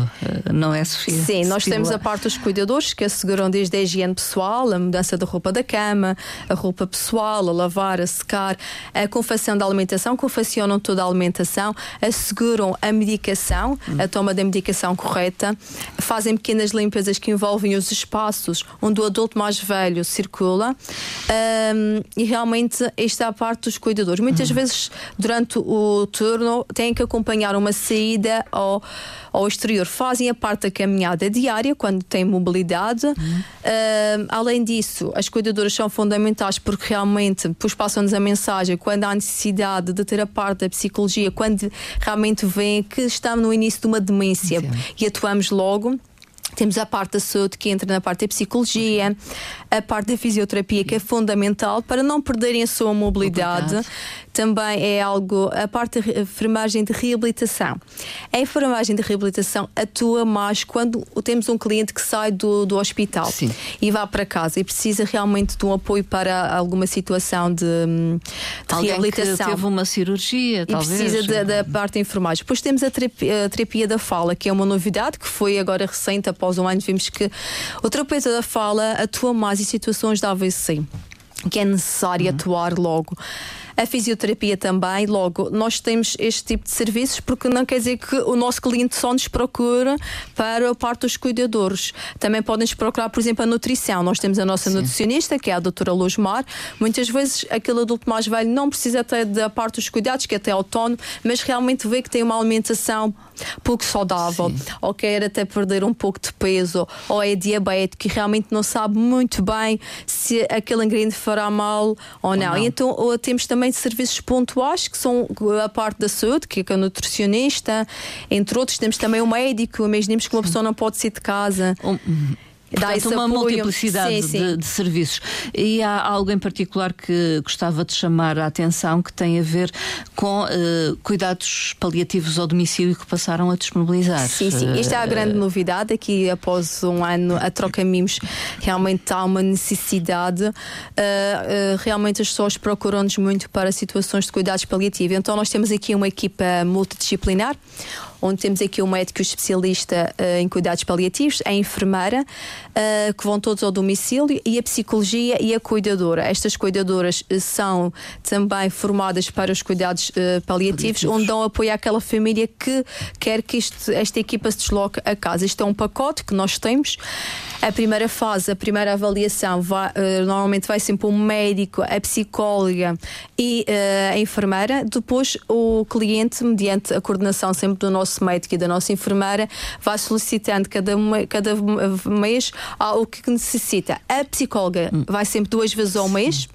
não é, Sofia? Sim, nós temos a parte dos cuidadores que asseguram desde a higiene pessoal, a mudança da roupa da cama, a roupa pessoal, a lavar, a secar, a confecção da alimentação, confeccionam toda a alimentação, asseguram a medicação, a toma da medicação correta, fazem pequenas limpezas que envolvem os espaços onde o adulto mais velho circula um, e realmente esta é a parte dos cuidadores. Muitas uhum. vezes durante o turno têm que acompanhar uma saída ao, ao exterior, fazem a parte da caminhada diária quando têm mobilidade. Uhum. Uh, além disso, as cuidadoras são fundamentais porque realmente depois passam-nos a mensagem quando há necessidade de ter a parte da psicologia, quando realmente vem que estamos no início de uma demência Sim. e atuamos logo. Temos a parte da saúde que entra na parte da psicologia, a parte da fisioterapia que é fundamental para não perderem a sua mobilidade. Também é algo, a parte da enfermagem de reabilitação. A enfermagem de reabilitação atua mais quando temos um cliente que sai do, do hospital Sim. e vai para casa e precisa realmente de um apoio para alguma situação de, de reabilitação. Que teve uma cirurgia, e talvez. precisa da, da parte da enfermagem. Depois temos a terapia, a terapia da fala, que é uma novidade que foi agora recente, após um ano, vimos que o terapeuta da fala atua mais em situações de AVC que é necessário uhum. atuar logo. A fisioterapia também, logo, nós temos este tipo de serviços porque não quer dizer que o nosso cliente só nos procura para a parte dos cuidadores. Também podem nos procurar, por exemplo, a nutrição. Nós temos a nossa Sim. nutricionista, que é a doutora Luz Mar. Muitas vezes aquele adulto mais velho não precisa até da parte dos cuidados, que é até autónomo, mas realmente vê que tem uma alimentação pouco saudável, Sim. ou quer até perder um pouco de peso, ou é diabético e realmente não sabe muito bem se aquele ingrediente fará mal ou, ou não. não. Então ou temos também também serviços pontuais, que são a parte da saúde, que é, o nutricionista, entre outros. Temos também o médico. Imaginemos que uma pessoa não pode sair de casa. Um, Portanto, uma apoio. multiplicidade sim, sim. De, de, serviços. E há algo em particular que gostava de chamar a atenção que tem a ver com uh, cuidados paliativos ao domicílio que passaram a disponibilizar. Sim, sim. Esta é a eh, grande novidade. Aqui, após um ano, a troca mimos realmente há uma necessidade. Uh, realmente as pessoas procuram-nos muito para situações de cuidados paliativos. Então, nós temos aqui uma equipa multidisciplinar onde temos aqui o um médico especialista uh, em cuidados paliativos, a enfermeira, uh, que vão todos ao domicílio, e a psicologia e a cuidadora. Estas cuidadoras uh, são também formadas para os cuidados paliativos, onde dão apoio àquela família que quer que isto, esta equipa se desloque a casa. Isto é um pacote que nós temos. A primeira fase, a primeira avaliação, vai, normalmente vai sempre um médico, a psicóloga e a enfermeira. Depois, o cliente, mediante a coordenação sempre do nosso nosso médico e da nossa enfermeira vai solicitando cada, cada mês o que necessita. A psicóloga hum. vai sempre duas vezes ao mês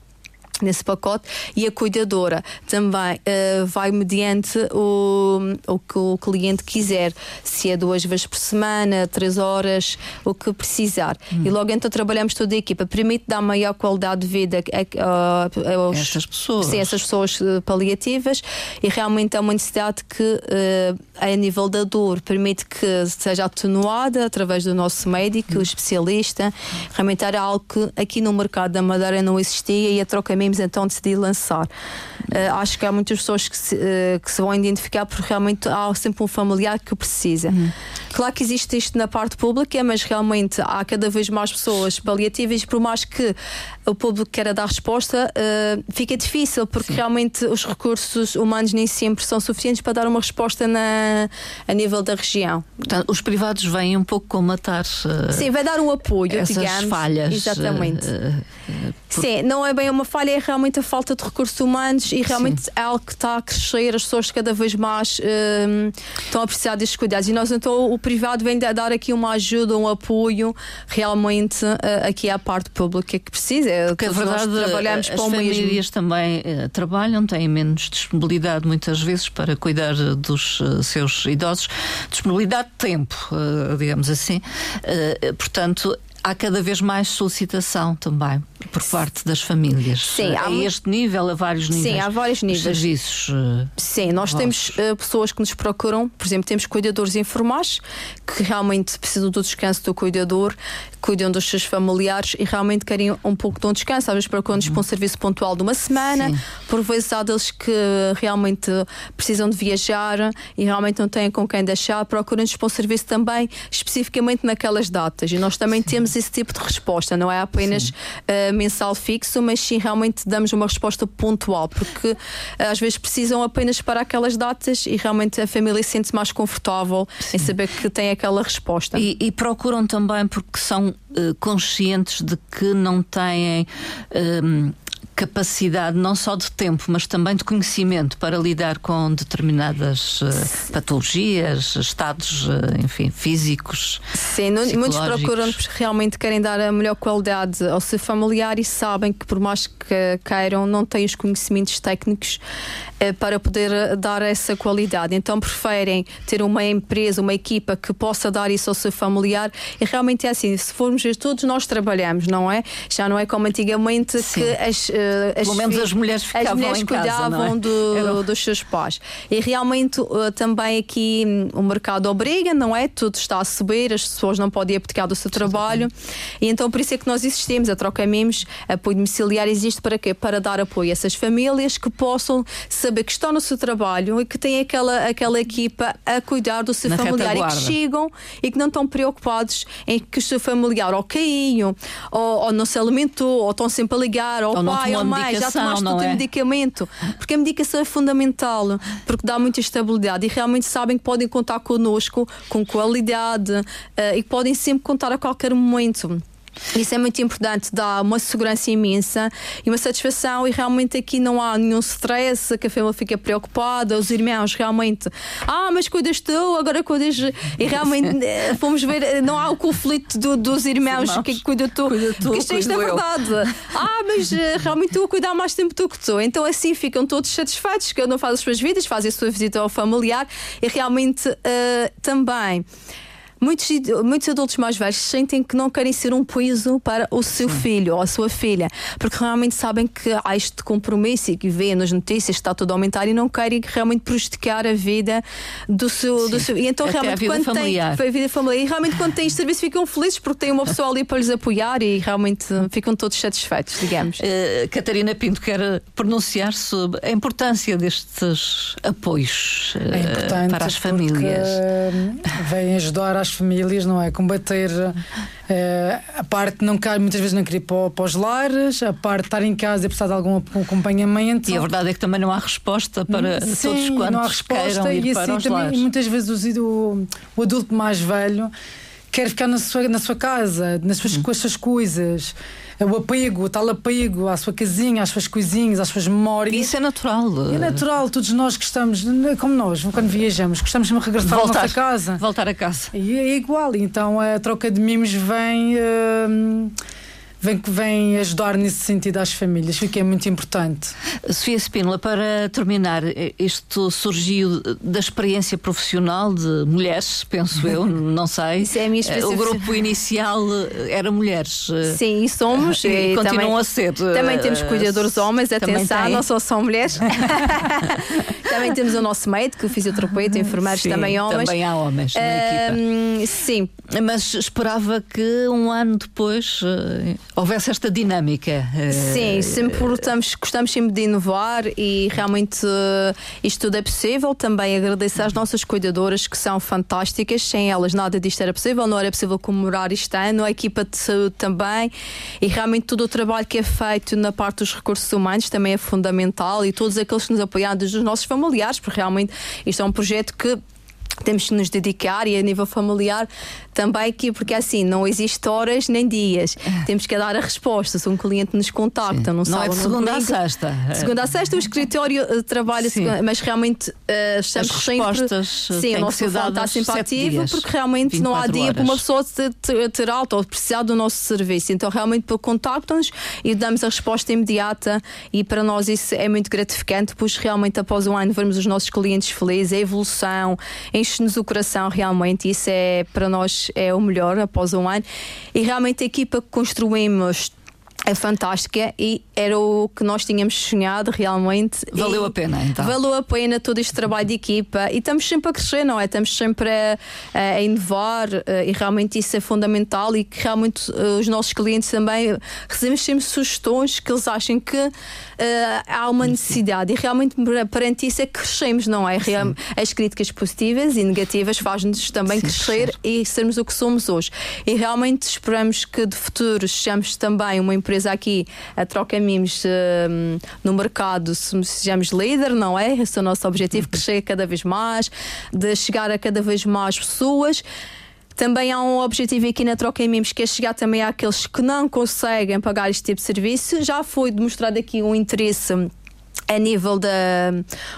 nesse pacote e a cuidadora também uh, vai mediante o, o que o cliente quiser, se é duas vezes por semana, três horas, o que precisar. Hum. E logo então trabalhamos toda a equipa, permite dar maior qualidade de vida a, a, a essas pessoas. Sim, essas pessoas eh, paliativas e realmente é uma necessidade que uh, a nível da dor permite que seja atenuada através do nosso médico, hum. especialista. Realmente era algo que aqui no mercado da Madeira não existia e a Troca Mimos então decidi lançar. Uh, acho que há muitas pessoas que se, uh, que se vão identificar porque realmente há sempre um familiar que precisa. Uhum. Claro que existe isto na parte pública, mas realmente há cada vez mais pessoas paliativas, por mais que o público queira dar resposta, uh, fica difícil, porque Sim. realmente os recursos humanos nem sempre são suficientes para dar uma resposta na, a nível da região. Portanto, os privados vêm um pouco comatar. Sim, vai dar um apoio, essas digamos. falhas. Exatamente. Por... Sim, não é bem uma falha, é realmente a falta de recursos humanos e realmente Sim. é algo que está a crescer, as pessoas cada vez mais estão a precisar destes cuidados. E nós então o privado vem dar aqui uma ajuda, um apoio realmente uh, aqui à parte pública que precisa. Porque a verdade, trabalhamos as para o famílias mesmo. também uh, trabalham, têm menos disponibilidade muitas vezes para cuidar dos uh, seus idosos, disponibilidade de tempo, digamos assim. portanto, há cada vez mais solicitação também por parte das famílias. Sim, há a este nível, a vários níveis. Sim, há vários níveis. Serviços. Eh, Sim, nós temos uh, pessoas que nos procuram, por exemplo, temos cuidadores informais que realmente precisam do descanso do cuidador, cuidam dos seus familiares e realmente querem um pouco de um descanso. Às vezes procuram-nos uhum. para um serviço pontual de uma semana, Sim. por vezes há deles que realmente precisam de viajar e realmente não têm com quem deixar, procuram-nos para um serviço também especificamente naquelas datas. E nós também Sim. temos esse tipo de resposta, não é apenas uh, mensal fixo, mas sim realmente damos uma resposta pontual, porque uh, às vezes precisam apenas para aquelas datas e realmente a família sente-se mais confortável sim. em saber que tem aquela resposta. E, e procuram também porque são uh, conscientes de que não têm. Um, capacidade não só de tempo, mas também de conhecimento para lidar com determinadas uh, patologias, estados, uh, enfim, físicos. Sim, muitos procuram realmente querem dar a melhor qualidade ao seu familiar e sabem que por mais que queiram não têm os conhecimentos técnicos uh, para poder dar essa qualidade. Então preferem ter uma empresa, uma equipa que possa dar isso ao seu familiar e realmente é assim, se formos ver todos nós trabalhamos, não é? Já não é como antigamente Sim. que as uh, Pelo menos as mulheres ficavam as mulheres em cuidavam casa, é? do, Era... dos seus pais. E realmente uh, também aqui um, o mercado obriga, não é? Tudo está a subir, as pessoas não podem abdicar do seu trabalho. E então por isso é que nós existimos. A Troca Mimos, apoio domiciliar, existe para quê? Para dar apoio a essas famílias que possam saber que estão no seu trabalho e que têm aquela, aquela equipa a cuidar do seu Na familiar e que chegam e que não estão preocupados em que o seu familiar ou caiu, ou, ou não se alimentou, ou estão sempre a ligar, ou, ou pai, ou mãe, já tomaste o teu é? medicamento. Porque a medicação é fundamental, porque dá muita estabilidade e realmente sabem que podem contar connosco com qualidade uh, e que podem sempre contar a qualquer momento. Isso é muito importante, dá uma segurança imensa e uma satisfação, e realmente aqui não há nenhum stress, que a família fica preocupada, os irmãos realmente, ah, mas cuidas tu, agora cuidas. E realmente eh, fomos ver, eh, não há o conflito do, dos irmãos, irmãos, que cuida tu. Cuida tu isto, isto é verdade. ah, mas eh, realmente tu a cuidar mais tempo do que tu. Então assim ficam todos satisfeitos, cada um faz as suas vidas, faz a sua visita ao familiar e realmente uh, também muitos, muitos adultos mais velhos sentem que não querem ser um peso para o seu Sim. filho ou a sua filha, porque realmente sabem que há este compromisso e que vê nas notícias que está tudo a aumentar e não querem realmente prejudicar a vida do seu. Do seu... E então, Até realmente, quando familiar. tem a vida familiar, e realmente quando têm este serviço ficam felizes porque têm uma pessoa ali para lhes apoiar e realmente ficam todos satisfeitos, digamos. Uh, Catarina Pinto quer pronunciar sobre a importância destes apoios uh, é para as famílias. Vêm ajudar as famílias, não é? Combater uh, a parte de não cair muitas vezes não querer para, para os lares, a parte de estar em casa e precisar de algum acompanhamento. E a verdade é que também não há resposta para Sim, todos quantos não há resposta, ir e assim, também, muitas vezes o, o adulto mais velho quer ficar na sua, na sua casa, nas suas, com as suas coisas. O apego, o tal apego à sua casinha, às suas coisinhas, às suas memórias. Isso é natural. É natural, todos nós gostamos, como nós, quando viajamos, gostamos de regressar voltar, à nossa casa. Voltar a casa. E é igual, então a troca de mimos vem. Uh, vem, vem ajudar nesse sentido às famílias, o que é muito importante. Sofia Spínola, para terminar, isto surgiu da experiência profissional de mulheres, penso eu, não sei. Isso é a minha experiência. O grupo inicial era mulheres. Sim, e somos. E, e continuam também, a ser. Também temos cuidadores homens, atenção, não só são mulheres. também temos o nosso médico, o fisioterapeuta, enfermeiros sim, também homens. Também há homens na equipa. Sim. Mas esperava que um ano depois uh, houvesse esta dinâmica. Uh, sim, sempre gostamos, gostamos sempre de inovar e realmente uh, isto tudo é possível. Também agradecer às nossas cuidadoras que são fantásticas. Sem elas nada disto era possível, não era possível comemorar este ano, a equipa de saúde também. E realmente todo o trabalho que é feito na parte dos recursos humanos também é fundamental e todos aqueles que nos apoiam, dos nossos familiares, porque realmente isto é um projeto que temos que nos dedicar e a nível familiar também aqui, porque assim, não existe horas nem dias. Temos que dar a resposta. Se um cliente nos contacta, não, não é de segunda domingo, a sexta. Segunda a sexta, o escritório uh, trabalha, segunda, mas realmente uh, estamos As respostas sempre. Sim, o nosso telefone está sempre ativo, porque realmente não há dia horas. para uma pessoa ter, ter alta ou precisar do nosso serviço. Então, realmente, contactam-nos e damos a resposta imediata. E para nós isso é muito gratificante, pois realmente após um ano vermos os nossos clientes felizes, a evolução, enche-nos o coração realmente. Isso é para nós é o melhor após um ano. E realmente a equipa que construímos é fantástica e era o que nós tínhamos sonhado realmente. Valeu a pena, então. Valeu a pena todo este trabalho de equipa e estamos sempre a crescer, não é? Estamos sempre a, a inovar eh, e realmente isso é fundamental e que realmente eh, os nossos clientes também recebemos sempre sugestões que eles acham que uh, há uma necessidade e realmente perante isso é que crescemos, não é? Sim. As críticas positivas e negativas fazem-nos também Sim, crescer e sermos o que somos hoje. E realmente esperamos que de futuro sejamos também uma empresa aqui a troca mimos uh, no mercado, sejamos líder, não é? Esse é o nosso objetivo, crescer cada vez mais, de chegar a cada vez mais pessoas. Também há um objetivo aqui na Troca em Mimos que é chegar também àqueles que não conseguem pagar este tipo de serviço. Já foi demonstrado aqui um interesse a nível da,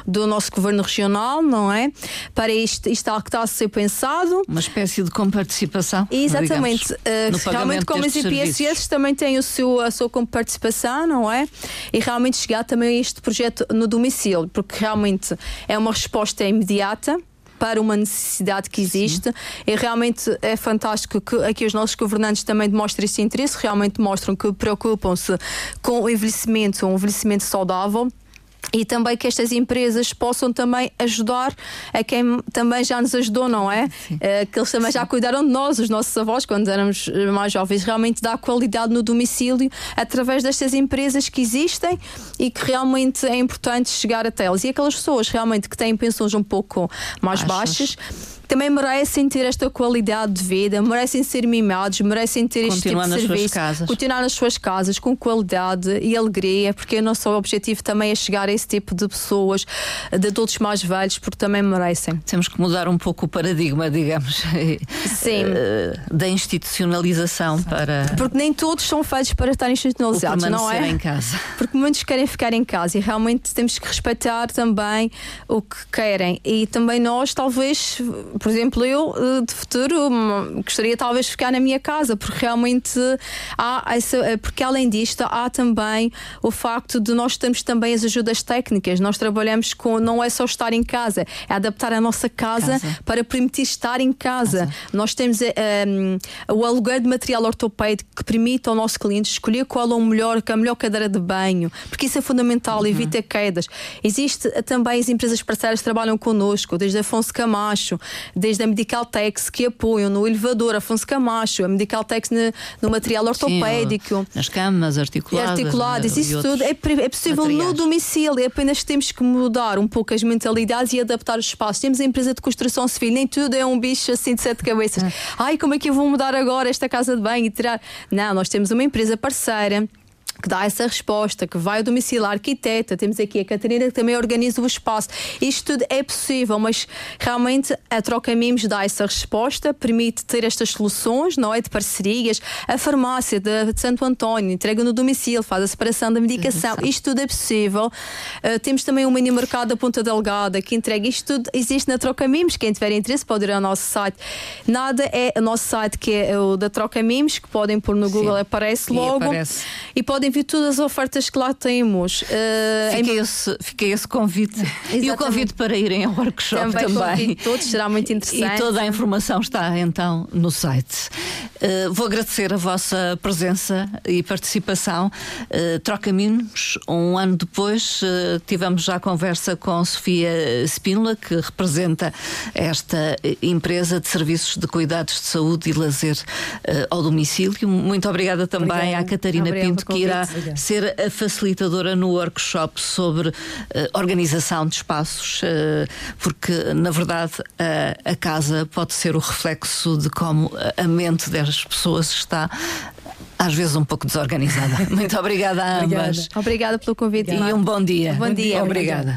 do nosso governo regional, não é? Para isto, isto é algo que está a ser pensado. Uma espécie de comparticipação. Exatamente. Digamos, uh, realmente, como as IPSS também têm o seu, a sua comparticipação, não é? E realmente chegar também a este projeto no domicílio, porque realmente é uma resposta imediata para uma necessidade que existe. Sim. E realmente é fantástico que aqui os nossos governantes também demonstrem esse interesse, realmente mostram que preocupam-se com o envelhecimento, um envelhecimento saudável e também que estas empresas possam também ajudar a quem também já nos ajudou, não é? Uh, que eles também Sim. já cuidaram de nós, os nossos avós, quando éramos mais jovens, realmente dá qualidade no domicílio através destas empresas que existem e que realmente é importante chegar até elas. E aquelas pessoas realmente que têm pensões um pouco mais baixas também merecem ter esta qualidade de vida, merecem ser mimados, merecem ter este tipo de serviço, continuar nas suas casas com qualidade e alegria, porque o nosso objetivo também é chegar a esse tipo de pessoas, de adultos mais velhos, porque também merecem. Temos que mudar um pouco o paradigma, digamos, Sim. Eh, da institucionalização para. Porque nem todos são feitos para estar institucionalizados, não é? em casa. Porque muitos querem ficar em casa e realmente temos que respeitar também o que querem. E também nós, talvez, por exemplo, eu eh, de futuro hum, gostaria talvez de ficar na minha casa, porque realmente há essa, eh, porque além disto há também o facto de nós termos também as ajudas técnicas. Nós trabalhamos com não é só estar em casa, é adaptar a nossa casa, casa. para permitir estar em casa. casa. Nós temos um, o aluguer de material ortopédico que permite ao nosso cliente escolher qual é o melhor, a melhor cadeira de banho, porque isso é fundamental, uhum. evita quedas. Existe também as empresas parceiras que trabalham connosco, desde Afonso Camacho, desde a Medical Tex que apoiam no elevador Afonso Camacho, a Medical Tex no, no material ortopédico. Sim, nas camas articuladas. Articuladas, isso tudo é, é possível materiais. no domicílio, é apenas temos que mudar um pouco as mentalidades e adaptar os espaços. Temos a empresa de construção civil, nem tudo é um bicho assim de sete cabeças. É. Ai, como é que eu vou mudar agora esta casa de banho e tirar. Não, nós temos uma empresa parceira que dá essa resposta, que vai ao domicílio, a arquiteta, temos aqui a Catarina que também organiza o espaço. Isto tudo é possível, mas realmente a Troca Mimos dá essa resposta, permite ter estas soluções, não é? De parcerias, a farmácia de, de Santo António entrega no domicílio, faz a separação da medicação, isto tudo é possível. Uh, temos também um mini mercado da Ponta Delgada que entrega isto tudo, existe na Troca Mimos. Quem tiver interesse pode ir ao nosso site. Nada é o nosso site que é o da Troca Mimos, que podem pôr no Google, Sim. aparece logo. E, aparece. e podem ver todas as ofertas que lá temos. Uh, fica, em... esse, fica esse convite. e o convite para irem ao workshop também. também. Todos será muito interessante. E toda a informação está então no site. Uh, vou agradecer a vossa presença e participação. Uh, Troca Mimos, um ano depois, uh, tivemos já conversa com Sofia Spínola, que representa esta empresa de serviços de cuidados de saúde e lazer ao domicílio. Muito obrigada também obrigada. à Catarina obrigada Pinto, que irá obrigada. ser a facilitadora no workshop sobre organização de espaços, porque na verdade a casa pode ser o reflexo de como a mente das pessoas está às vezes um pouco desorganizada. Muito obrigada a ambas. Obrigada pelo convite. E um bom dia. Bom dia. Obrigada.